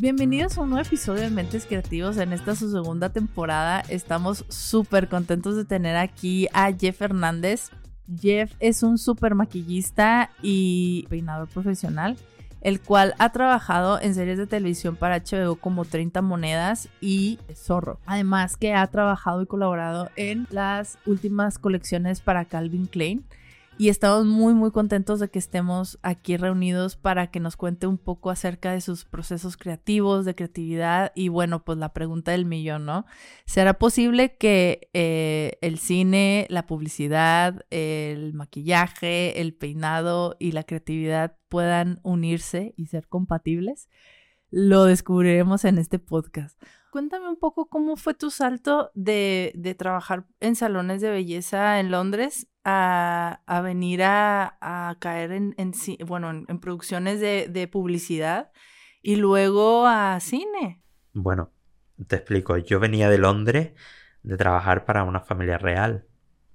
Bienvenidos a un nuevo episodio de Mentes Creativos. En esta su segunda temporada estamos súper contentos de tener aquí a Jeff Hernández. Jeff es un súper maquillista y peinador profesional, el cual ha trabajado en series de televisión para HBO como 30 Monedas y Zorro. Además que ha trabajado y colaborado en las últimas colecciones para Calvin Klein y estamos muy muy contentos de que estemos aquí reunidos para que nos cuente un poco acerca de sus procesos creativos, de creatividad y bueno, pues la pregunta del millón, ¿no? ¿Será posible que eh, el cine, la publicidad, el maquillaje, el peinado y la creatividad puedan unirse y ser compatibles? Lo descubriremos en este podcast. Cuéntame un poco cómo fue tu salto de, de trabajar en salones de belleza en Londres a, venir a, caer en, bueno, en, producciones de, publicidad y luego a cine. Bueno, te explico. Yo venía de Londres de trabajar para una familia real.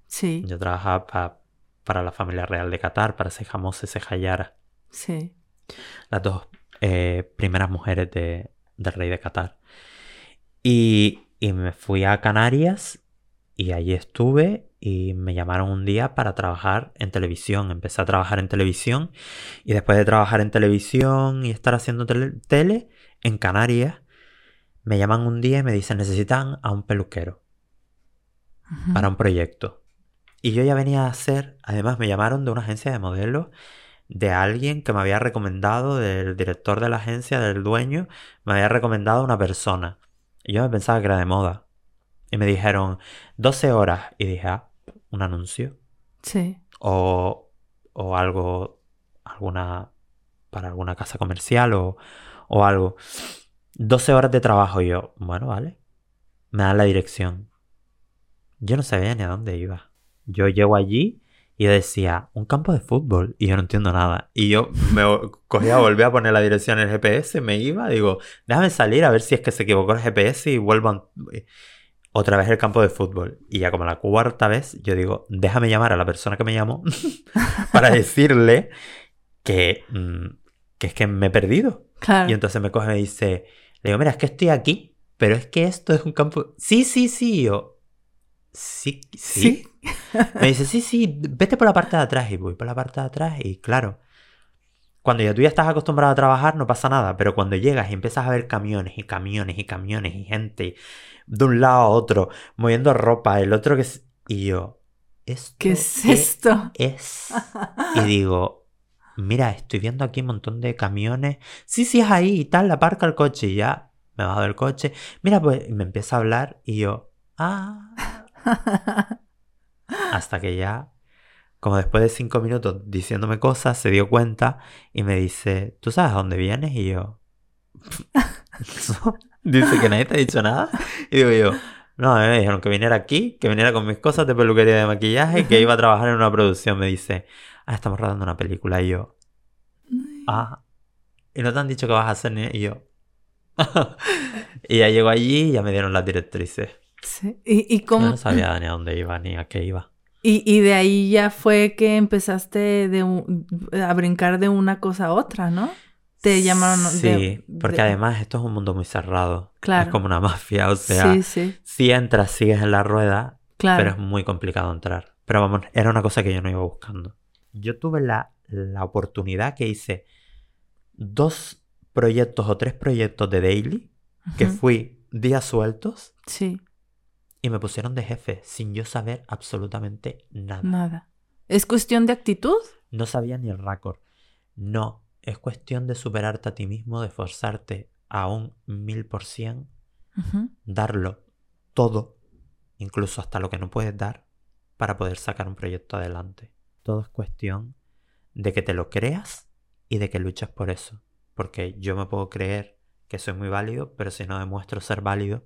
Sí. Yo trabajaba para la familia real de Qatar, para Sejamos y Sejayara. Sí. Las dos eh, primeras mujeres de, del rey de Qatar. Y, y me fui a Canarias y allí estuve y me llamaron un día para trabajar en televisión. Empecé a trabajar en televisión y después de trabajar en televisión y estar haciendo tele, en Canarias, me llaman un día y me dicen necesitan a un peluquero para un proyecto. Y yo ya venía a hacer, además me llamaron de una agencia de modelos, de alguien que me había recomendado, del director de la agencia, del dueño, me había recomendado una persona. Y yo me pensaba que era de moda. Y me dijeron 12 horas. Y dije, ah, un anuncio. Sí. O, o algo, alguna, para alguna casa comercial o, o algo. 12 horas de trabajo. Y yo, bueno, vale. Me dan la dirección. Yo no sabía ni a dónde iba. Yo llego allí y decía, un campo de fútbol. Y yo no entiendo nada. Y yo me cogía, volví a poner la dirección en el GPS, me iba, digo, déjame salir a ver si es que se equivocó el GPS y vuelvo a otra vez el campo de fútbol. Y ya como la cuarta vez, yo digo, déjame llamar a la persona que me llamó para decirle que, mm, que es que me he perdido. Y entonces me coge y me dice, le digo, mira, es que estoy aquí, pero es que esto es un campo... Sí, sí, sí. yo, sí, sí. me dice, sí, sí, vete por la parte de atrás. Y voy por la parte de atrás y claro, cuando ya tú ya estás acostumbrado a trabajar no pasa nada, pero cuando llegas y empiezas a ver camiones y camiones y camiones y gente de un lado a otro, moviendo ropa, el otro que es... Y yo, ¿qué es esto? Es... Y digo, mira, estoy viendo aquí un montón de camiones. Sí, sí, es ahí y tal, aparca el coche y ya me bajo del coche. Mira, pues me empieza a hablar y yo, ah. Hasta que ya, como después de cinco minutos diciéndome cosas, se dio cuenta y me dice, ¿tú sabes a dónde vienes? Y yo, Dice que nadie te ha dicho nada. Y digo yo, no, me dijeron que viniera aquí, que viniera con mis cosas de peluquería de maquillaje, que iba a trabajar en una producción. Me dice, ah, estamos rodando una película. Y yo, ah, y no te han dicho que vas a hacer ni... Y yo, y ya llego allí y ya me dieron las directrices. Sí. ¿Y, cómo? no sabía ni a dónde iba ni a qué iba. Y, y de ahí ya fue que empezaste de a brincar de una cosa a otra, ¿no? Te llamaron. Sí, porque además esto es un mundo muy cerrado. Claro. Es como una mafia, o sea, sí, sí. si entras, sigues en la rueda, claro. pero es muy complicado entrar. Pero vamos, era una cosa que yo no iba buscando. Yo tuve la, la oportunidad que hice dos proyectos o tres proyectos de daily, que fui días sueltos. Sí. Y me pusieron de jefe sin yo saber absolutamente nada. Nada. ¿Es cuestión de actitud? No sabía ni el récord. No, es cuestión de superarte a ti mismo, de esforzarte a un mil por cien, darlo todo, incluso hasta lo que no puedes dar, para poder sacar un proyecto adelante. Todo es cuestión de que te lo creas y de que luches por eso. Porque yo me puedo creer que soy muy válido, pero si no demuestro ser válido,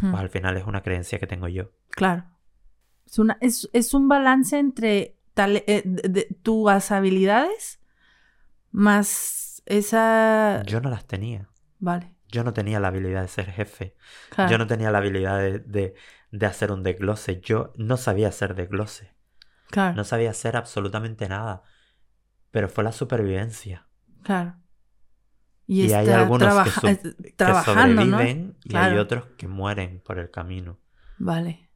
pues al final es una creencia que tengo yo. Claro. Es, una, es, un balance entre eh, tus habilidades más esa... Yo no las tenía. Vale. Yo no tenía la habilidad de ser jefe. Yo no tenía la habilidad de, de, hacer un desglose. Yo no sabía hacer desglose. Claro. No sabía hacer absolutamente nada. Pero fue la supervivencia. Claro. Y, Y hay algunos que que sobreviven y hay otros que mueren por el camino. Vale.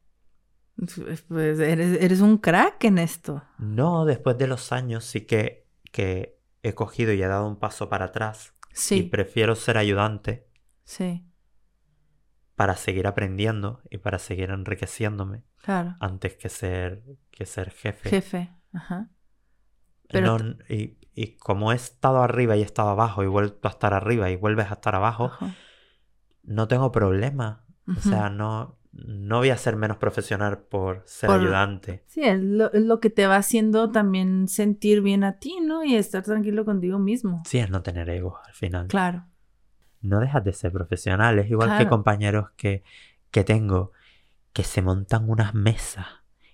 Pues eres, eres un crack en esto. No, después de los años sí que, que he cogido y he dado un paso para atrás y Sí, prefiero ser ayudante sí, para seguir aprendiendo y para seguir enriqueciéndome claro. antes que ser, que ser jefe. Jefe. Ajá. Pero No, y, y como he estado arriba y he estado abajo y vuelto a estar arriba y vuelves a estar abajo, Ajá. no tengo problema. O sea, no, no voy a ser menos profesional por ser Por- ayudante. Sí, es lo, es lo que te va haciendo también sentir bien a ti, ¿no? Y estar tranquilo contigo mismo. Sí, es no tener ego al final. Claro. No dejas de ser profesional. Es igual que compañeros que, que tengo que se montan unas mesas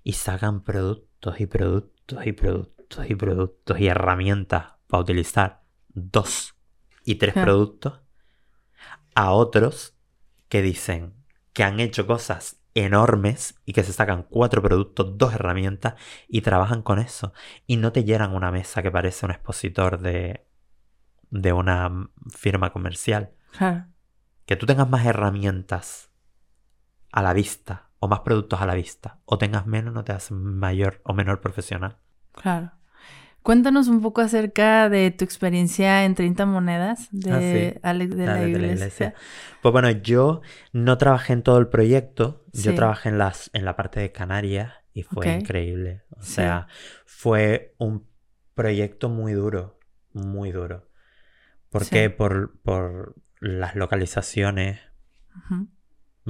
y sacan productos y productos y productos y productos y herramientas para utilizar dos y tres productos a otros que dicen que han hecho cosas enormes y que se sacan cuatro productos, dos herramientas y trabajan con eso y no te llenan una mesa que parece un expositor de, de una firma comercial. Claro. Que tú tengas más herramientas a la vista o más productos a la vista o tengas menos no te hace mayor o menor profesional. Claro. Cuéntanos un poco acerca de tu experiencia en 30 monedas de, Ah, sí. Alex de Ah, la desde iglesia. Pues bueno, yo no trabajé en todo el proyecto, yo trabajé en, las, en la parte de Canarias y fue increíble. O Sí. sea, fue un proyecto muy duro, muy duro. ¿Por qué? Por, por las localizaciones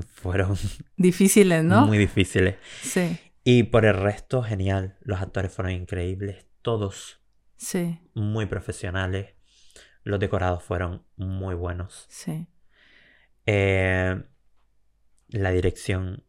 fueron Difíciles, ¿no? muy difíciles. Sí, Y por el resto, genial. Los actores fueron increíbles, todos sí, muy profesionales. Los decorados fueron muy buenos. sí. Eh, la dirección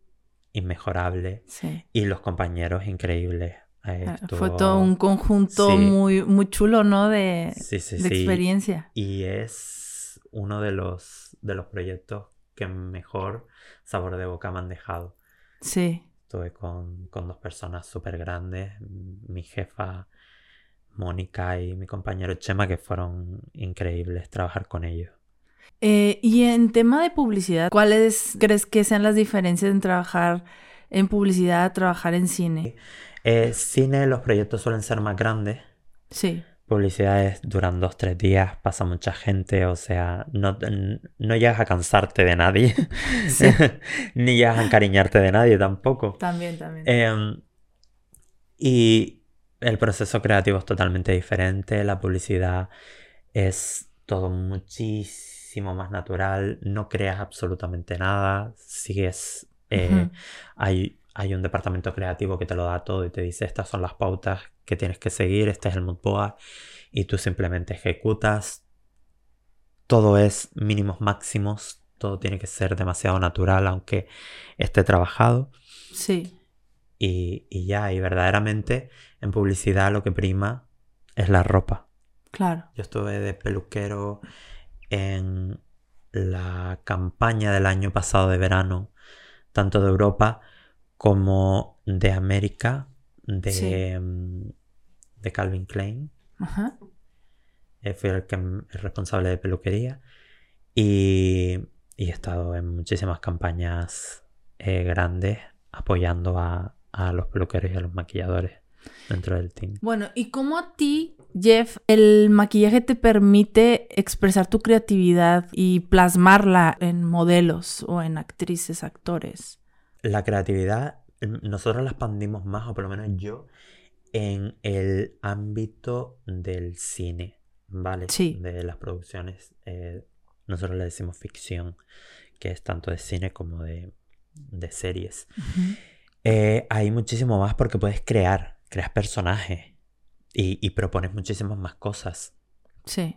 inmejorable. Sí. Y los compañeros increíbles. Eh, Ah, estuvo- Fue todo un conjunto Sí. muy, muy chulo, ¿no? De, Sí, experiencia. Y es uno de los, de los proyectos que mejor sabor de boca me han dejado. Sí, Estuve con, con dos personas súper grandes, mi jefa Mónica y mi compañero Chema, que fueron increíbles trabajar con ellos. Eh, y en tema de publicidad, ¿cuáles crees que sean las diferencias en trabajar en publicidad a trabajar en cine? Eh, cine, los proyectos suelen ser más grandes. Sí, Publicidades duran dos, tres días, pasa mucha gente, o sea, no, no llegas a cansarte de nadie, sí. ni llegas a encariñarte de nadie tampoco. también, también. Em, y el proceso creativo es totalmente diferente, la publicidad es todo muchísimo más natural, no creas absolutamente nada, sigues... eh, hay, hay un departamento creativo que te lo da todo y te dice estas son las pautas que tienes que seguir, este es el mood board y tú simplemente ejecutas. Todo es mínimos máximos, todo tiene que ser demasiado natural aunque esté trabajado. Sí, Y, y ya, y verdaderamente en publicidad lo que prima es la ropa. claro. Yo estuve de peluquero en la campaña del año pasado de verano, tanto de Europa como de América, de, Sí. mm, de Calvin Klein. Ajá. Eh, fui el, que, el responsable de peluquería y, y he estado en muchísimas campañas eh, grandes apoyando a, a los peluqueros y a los maquilladores dentro del team. Bueno, ¿y cómo a ti, Jeff, el maquillaje te permite expresar tu creatividad y plasmarla en modelos o en actrices, actores? La creatividad, mm, nosotros la expandimos más, o por lo menos yo, en el ámbito del cine, ¿vale? Sí. De las producciones. eh, nosotros le decimos ficción, que es tanto de cine como de, de series. Ujú. Eh, hay muchísimo más porque puedes crear, creas personajes y, y propones muchísimas más cosas. Sí,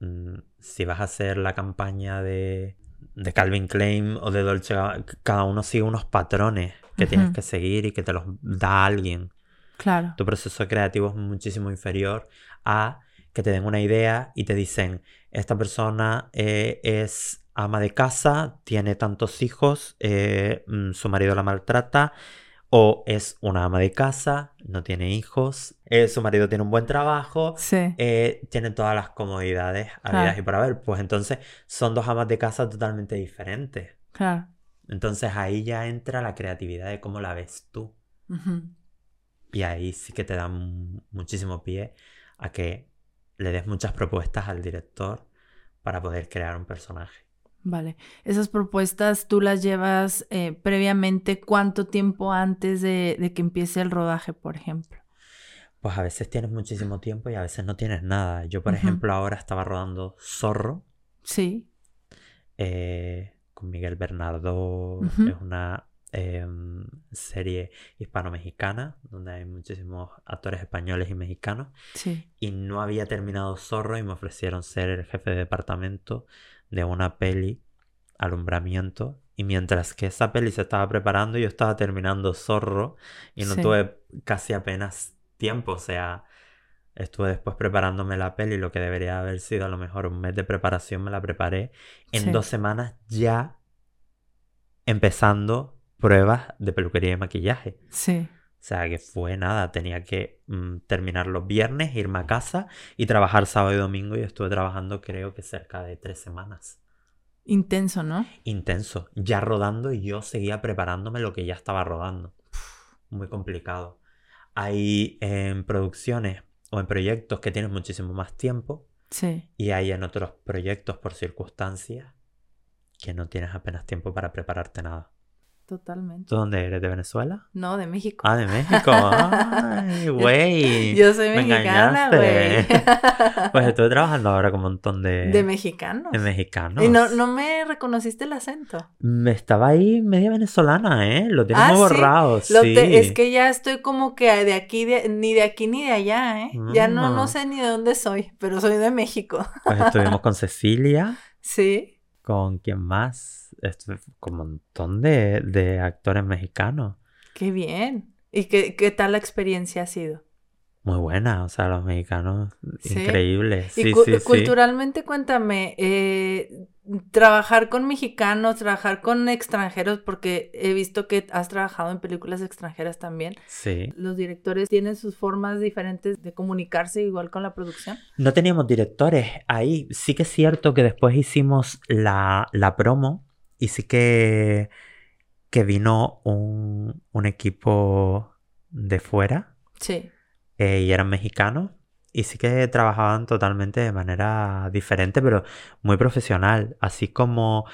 Mm, si vas a hacer la campaña de, de Calvin Klein o de Dolce, cada uno sigue unos patrones que tienes que seguir y que te los da alguien. claro. Tu proceso creativo es muchísimo inferior a que te den una idea y te dicen, esta persona eh, es ama de casa, tiene tantos hijos, eh, mm, su marido la maltrata, O es una ama de casa, no tiene hijos, eh, su marido tiene un buen trabajo, Sí. eh, tiene todas las comodidades habidas Claro. y por haber. Pues entonces son dos amas de casa totalmente diferentes. Claro. Entonces ahí ya entra la creatividad de cómo la ves tú. Y ahí sí que te da mu- muchísimo pie a que le des muchas propuestas al director para poder crear un personaje. Vale. Esas propuestas tú las llevas eh, previamente, ¿cuánto tiempo antes de, de que empiece el rodaje, por ejemplo? Pues a veces tienes muchísimo tiempo y a veces no tienes nada. Yo, por ejemplo, ahora estaba rodando Zorro Sí. eh, con Miguel Bernardo. Ujú. Es una em, serie hispano-mexicana donde hay muchísimos actores españoles y mexicanos. Sí. Y no había terminado Zorro y me ofrecieron ser el jefe de departamento de una peli, Alumbramiento. Y mientras que esa peli se estaba preparando, yo estaba terminando Zorro y no Sí. tuve casi apenas tiempo. O sea, estuve después preparándome la peli, lo que debería haber sido a lo mejor un mes de preparación, me la preparé. En Sí. dos semanas ya empezando pruebas de peluquería y maquillaje. Sí. O sea, que fue nada, tenía que mm, terminar los viernes, irme a casa y trabajar sábado y domingo y estuve trabajando creo que cerca de tres semanas. Intenso, ¿no? Intenso, ya rodando y yo seguía preparándome lo que ya estaba rodando. Muy complicado. Hay en producciones o en proyectos que tienen muchísimo más tiempo Sí. y hay en otros proyectos por circunstancias que no tienes apenas tiempo para prepararte nada. Totalmente. ¿Tú dónde eres? ¿De Venezuela? No, de México. Ah, de México. Ay, güey. Yo soy Me mexicana, güey. Pues estuve trabajando ahora con un montón de, De mexicanos. de mexicanos. Y no, no me reconociste el acento. Me estaba ahí media venezolana, ¿eh? Lo tienes Ah, borrado, sí. te- es que ya estoy como que de aquí, de- ni de aquí ni de allá, ¿eh? Ya no, no Mm. sé ni de dónde soy, pero soy de México. Pues estuvimos con Cecilia, Sí. con quién más, Estuve con un montón de, de actores mexicanos. Qué bien. ¿Y qué, qué tal la experiencia ha sido? Muy buena, o sea, los mexicanos, Sí. increíbles. Y cu- sí. culturalmente, cuéntame, eh, trabajar con mexicanos, trabajar con extranjeros, porque he visto que has trabajado en películas extranjeras también. Sí. Los directores tienen sus formas diferentes de comunicarse igual con la producción. No teníamos directores ahí. Sí que es cierto que después hicimos la, la promo y sí que, que vino un, un equipo de fuera Sí. eh, y eran mexicanos y sí que trabajaban totalmente de manera diferente, pero muy profesional. Así como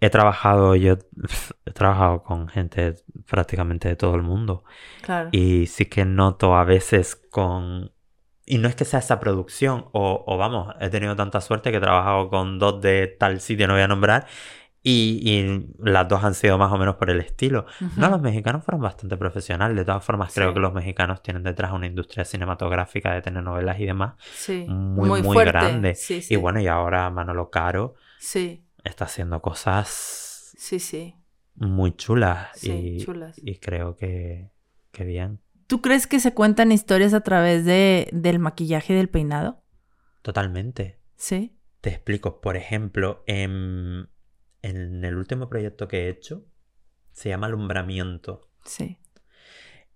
he trabajado, yo he trabajado con gente prácticamente de todo el mundo. Claro. Y sí que noto a veces con... Y no es que sea esa producción, o, o vamos, he tenido tanta suerte que he trabajado con dos de tal sitio, no voy a nombrar, y, y las dos han sido más o menos por el estilo. No, los mexicanos fueron bastante profesionales, de todas formas creo que los mexicanos tienen detrás una industria cinematográfica de telenovelas y demás Sí. muy, muy, fuerte. grande. Sí, sí. Y bueno, y ahora Manolo Caro Sí, está haciendo cosas sí, sí. muy chulas, Sí, y, chulas. y creo que, que bien. ¿Tú crees que se cuentan historias a través de, del maquillaje y del peinado? Totalmente. Sí. Te explico, por ejemplo, en, en el último proyecto que he hecho, se llama Alumbramiento. Sí.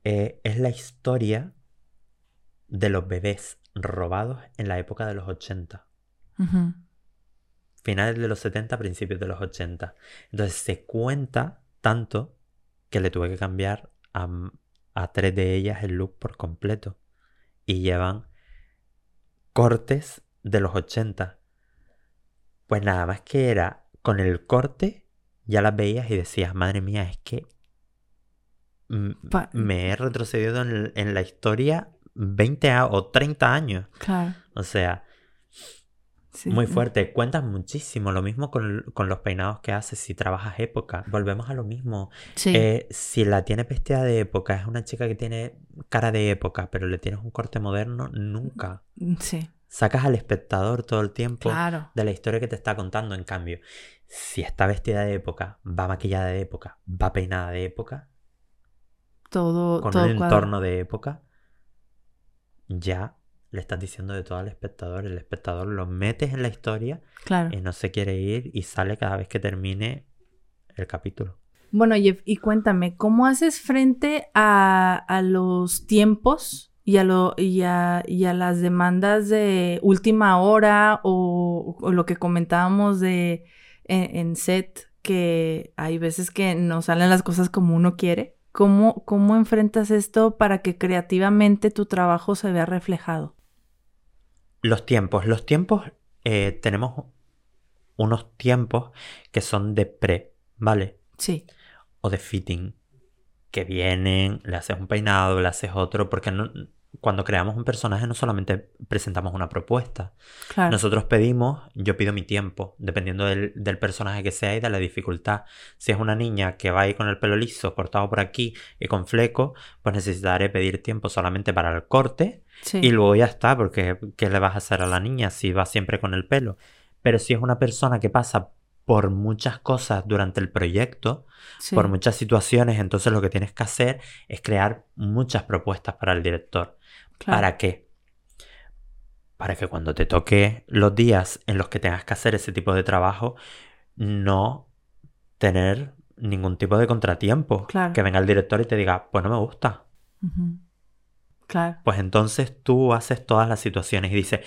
Eh, es la historia de los bebés robados en la época de los 80. Ujú. Finales de los 70, principios de los 80. Entonces se cuenta tanto que le tuve que cambiar a, a tres de ellas el look por completo. Y llevan cortes de los 80. Pues nada más que era con el corte, ya las veías y decías, madre mía, es que me he retrocedido en, en la historia 20 a- o 30 años. Claro. O sea, Sí. muy fuerte. Cuentas muchísimo. Lo mismo con, con los peinados que haces si trabajas época. Volvemos a lo mismo. Sí. Eh, si la tienes vestida de época, es una chica que tiene cara de época, pero le tienes un corte moderno, nunca. sí. Sacas al espectador todo el tiempo Claro. de la historia que te está contando. En cambio, si está vestida de época, va maquillada de época, va peinada de época, Todo, con todo un entorno de época, ya le estás diciendo de todo al espectador. El espectador lo metes en la historia Claro. y no se quiere ir y sale cada vez que termine el capítulo. Bueno, Jeff, y cuéntame, ¿cómo haces frente a, a los tiempos y a, lo, y, a, y a las demandas de última hora o, o lo que comentábamos de en, en, set, que hay veces que no salen las cosas como uno quiere? ¿Cómo, ¿Cómo enfrentas esto para que creativamente tu trabajo se vea reflejado? Los tiempos. Los tiempos, eh, tenemos unos tiempos que son de pre, ¿vale? Sí. O de fitting. Que vienen, le haces un peinado, le haces otro, porque no, cuando creamos un personaje no solamente presentamos una propuesta. Claro. Nosotros pedimos, yo pido mi tiempo, dependiendo del, del, personaje que sea y de la dificultad. Si es una niña que va ahí con el pelo liso, cortado por aquí y con fleco, pues necesitaré pedir tiempo solamente para el corte Sí. y luego ya está, porque ¿qué le vas a hacer a la niña si va siempre con el pelo? Pero si es una persona que pasa por muchas cosas durante el proyecto, sí. por muchas situaciones, entonces lo que tienes que hacer es crear muchas propuestas para el director. Claro. ¿Para qué? Para que cuando te toque los días en los que tengas que hacer ese tipo de trabajo, no tener ningún tipo de contratiempo. Claro. Que venga el director y te diga, pues no me gusta. Claro. Pues entonces tú haces todas las situaciones y dices,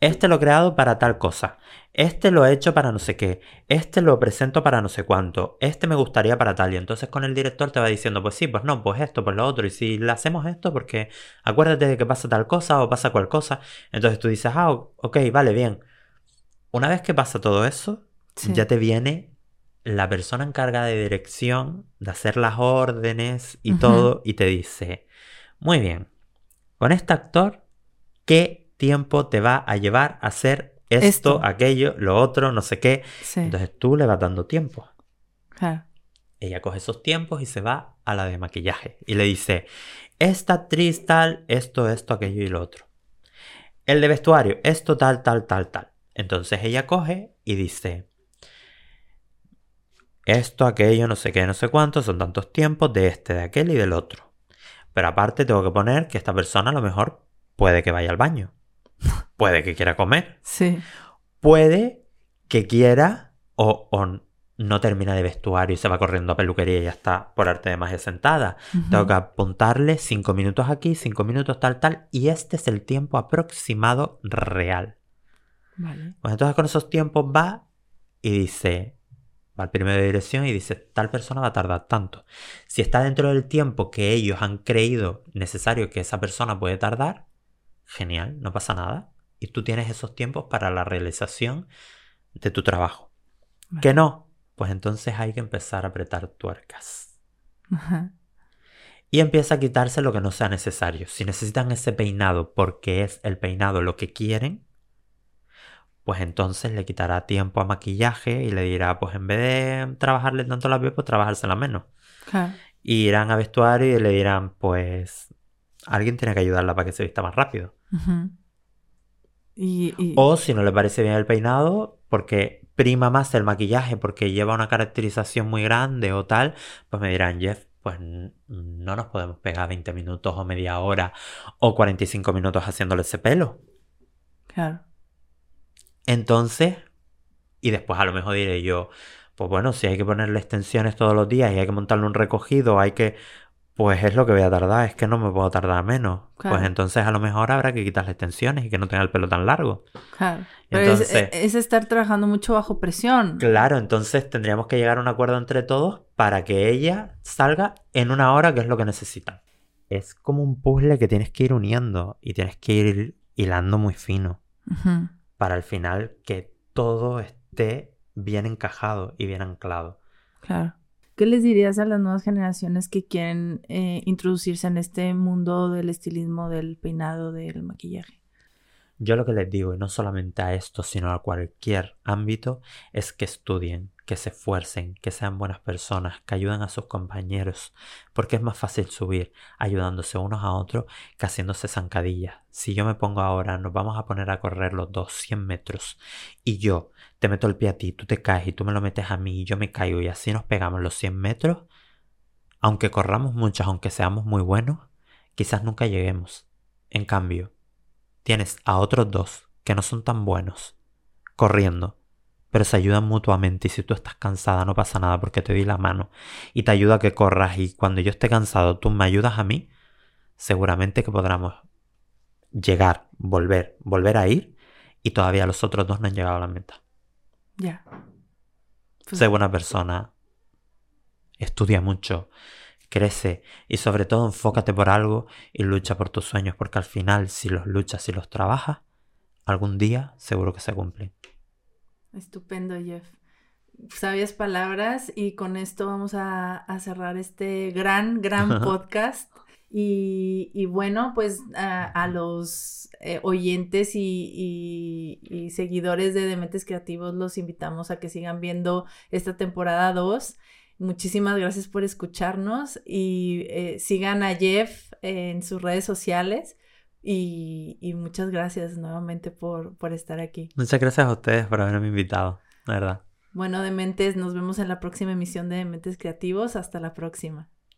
este lo he creado para tal cosa, este lo he hecho para no sé qué, este lo presento para no sé cuánto, este me gustaría para tal. Y entonces con el director te va diciendo, pues sí, pues no, pues esto, pues lo otro. Y si le hacemos esto, porque acuérdate de que pasa tal cosa o pasa cual cosa. Entonces tú dices, ah, ok, vale, bien. Una vez que pasa todo eso, Sí. ya te viene la persona encargada de dirección, de hacer las órdenes y todo, y te dice, muy bien, con este actor, ¿qué tiempo te va a llevar a hacer esto, Esto. aquello, lo otro, no sé qué? Sí. Entonces tú le vas dando tiempo. Ella coge esos tiempos y se va a la de maquillaje y le dice, esta actriz tal, esto, esto, aquello y lo otro. El de vestuario, esto, tal, tal, tal, tal. Entonces ella coge y dice, esto, aquello, no sé qué, no sé cuánto, son tantos tiempos de este, de aquel y del otro. Pero aparte tengo que poner que esta persona a lo mejor puede que vaya al baño. Puede que quiera comer. Sí. Puede que quiera o, o no termina de vestuario y se va corriendo a peluquería y ya está por arte de magia sentada. Ujú. Tengo que apuntarle cinco minutos aquí, cinco minutos tal, tal. Y este es el tiempo aproximado real. Vale. Pues entonces con esos tiempos va y dice, va al primero de dirección y dice, tal persona va a tardar tanto. Si está dentro del tiempo que ellos han creído necesario que esa persona puede tardar, genial, no pasa nada. Y tú tienes esos tiempos para la realización de tu trabajo. Vale. Que no, pues entonces hay que empezar a apretar tuercas. Ajá. Y empieza a quitarse lo que no sea necesario. Si necesitan ese peinado porque es el peinado lo que quieren, pues entonces le quitará tiempo a maquillaje y le dirá, pues en vez de trabajarle tanto la piel, pues trabajársela menos. Claro. Y irán a vestuario y le dirán, pues alguien tiene que ayudarla para que se vista más rápido. Y, y- O si no le parece bien el peinado, porque prima más el maquillaje, porque lleva una caracterización muy grande o tal, pues me dirán, Jeff, pues no nos podemos pegar 20 minutos o media hora o 45 minutos haciéndole ese pelo. claro. Entonces, y después a lo mejor diré yo, pues bueno, si hay que ponerle extensiones todos los días y hay que montarle un recogido, hay que... Pues es lo que voy a tardar, es que no me puedo tardar menos. Claro. Pues entonces a lo mejor habrá que quitarle extensiones y que no tenga el pelo tan largo. Claro. Pero es- Entonces- es, estar trabajando mucho bajo presión. Claro, entonces tendríamos que llegar a un acuerdo entre todos para que ella salga en una hora, que es lo que necesitan. Es como un puzzle que tienes que ir uniendo y tienes que ir hilando muy fino para al final que todo esté bien encajado y bien anclado. Claro. ¿Qué les dirías a las nuevas generaciones que quieren eh, introducirse en este mundo del estilismo, del peinado, del maquillaje? Yo lo que les digo, y no solamente a esto, sino a cualquier ámbito, es que estudien, que se esfuercen, que sean buenas personas, que ayuden a sus compañeros, porque es más fácil subir ayudándose unos a otros que haciéndose zancadillas. Si yo me pongo ahora, nos vamos a poner a correr los dos 100 metros, y yo te meto el pie a ti, tú te caes y tú me lo metes a mí y yo me caigo y así nos pegamos los 100 metros, aunque corramos muchos, aunque seamos muy buenos, quizás nunca lleguemos. En cambio, tienes a otros dos que no son tan buenos corriendo, pero se ayudan mutuamente y si tú estás cansada no pasa nada porque te di la mano y te ayuda a que corras y cuando yo esté cansado tú me ayudas a mí, seguramente que podremos llegar, volver, volver a ir y todavía los otros dos no han llegado a la meta. Ya. Pues sé buena persona, estudia mucho, crece y sobre todo enfócate por algo y lucha por tus sueños porque al final si los luchas y los trabajas, algún día seguro que se cumplen. Estupendo, Jeff. Sabias palabras y con esto vamos a, a cerrar este gran, gran podcast. Y, y, bueno, pues a, a los eh, oyentes y, y, y, seguidores de Dementes Creativos los invitamos a que sigan viendo esta temporada 2. Muchísimas gracias por escucharnos y eh, sigan a Jeff en sus redes sociales. Y, y, muchas gracias nuevamente por, por estar aquí. Muchas gracias a ustedes por haberme invitado, la verdad. Bueno, Dementes, nos vemos en la próxima emisión de Dementes Creativos. Hasta la próxima.